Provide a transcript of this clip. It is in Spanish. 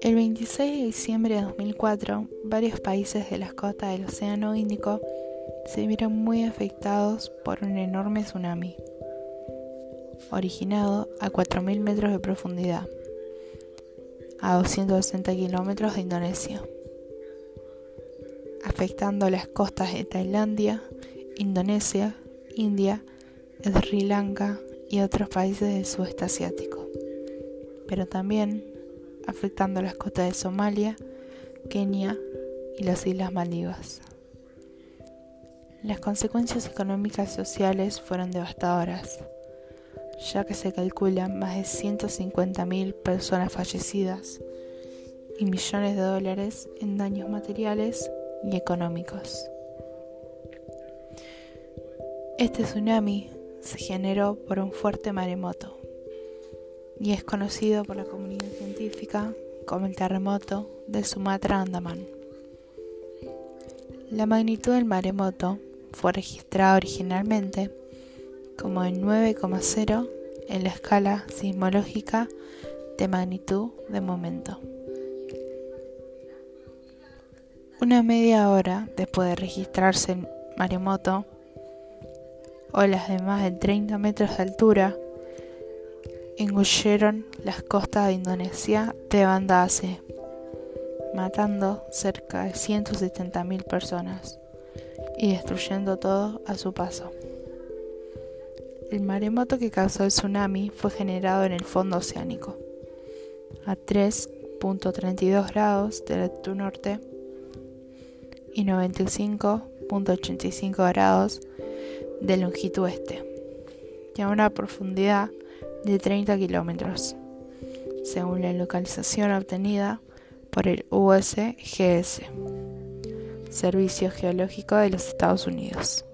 El 26 de diciembre de 2004, varios países de las costas del Océano Índico se vieron muy afectados por un enorme tsunami, originado a 4.000 metros de profundidad, a 260 kilómetros de Indonesia, afectando las costas de Tailandia, Indonesia, India, Sri Lanka y otros países del sudeste asiático, pero también afectando las costas de Somalia, Kenia y las Islas Maldivas. Las consecuencias económicas y sociales fueron devastadoras, ya que se calculan más de 150.000 personas fallecidas y millones de dólares en daños materiales y económicos. Este tsunami se generó por un fuerte maremoto y es conocido por la comunidad científica como el terremoto de Sumatra Andaman. La magnitud del maremoto fue registrada originalmente como en 9,0 en la escala sismológica de magnitud de momento. Una media hora después de registrarse el maremoto, olas de más de 30 metros de altura engulleron las costas de Indonesia de Banda Aceh, matando cerca de 170.000 personas y destruyendo todo a su paso. El maremoto que causó el tsunami fue generado en el fondo oceánico, a 3.32 grados de latitud norte y 95.85 grados de longitud este, y a una profundidad de 30 kilómetros, según la localización obtenida por el USGS, Servicio Geológico de los Estados Unidos.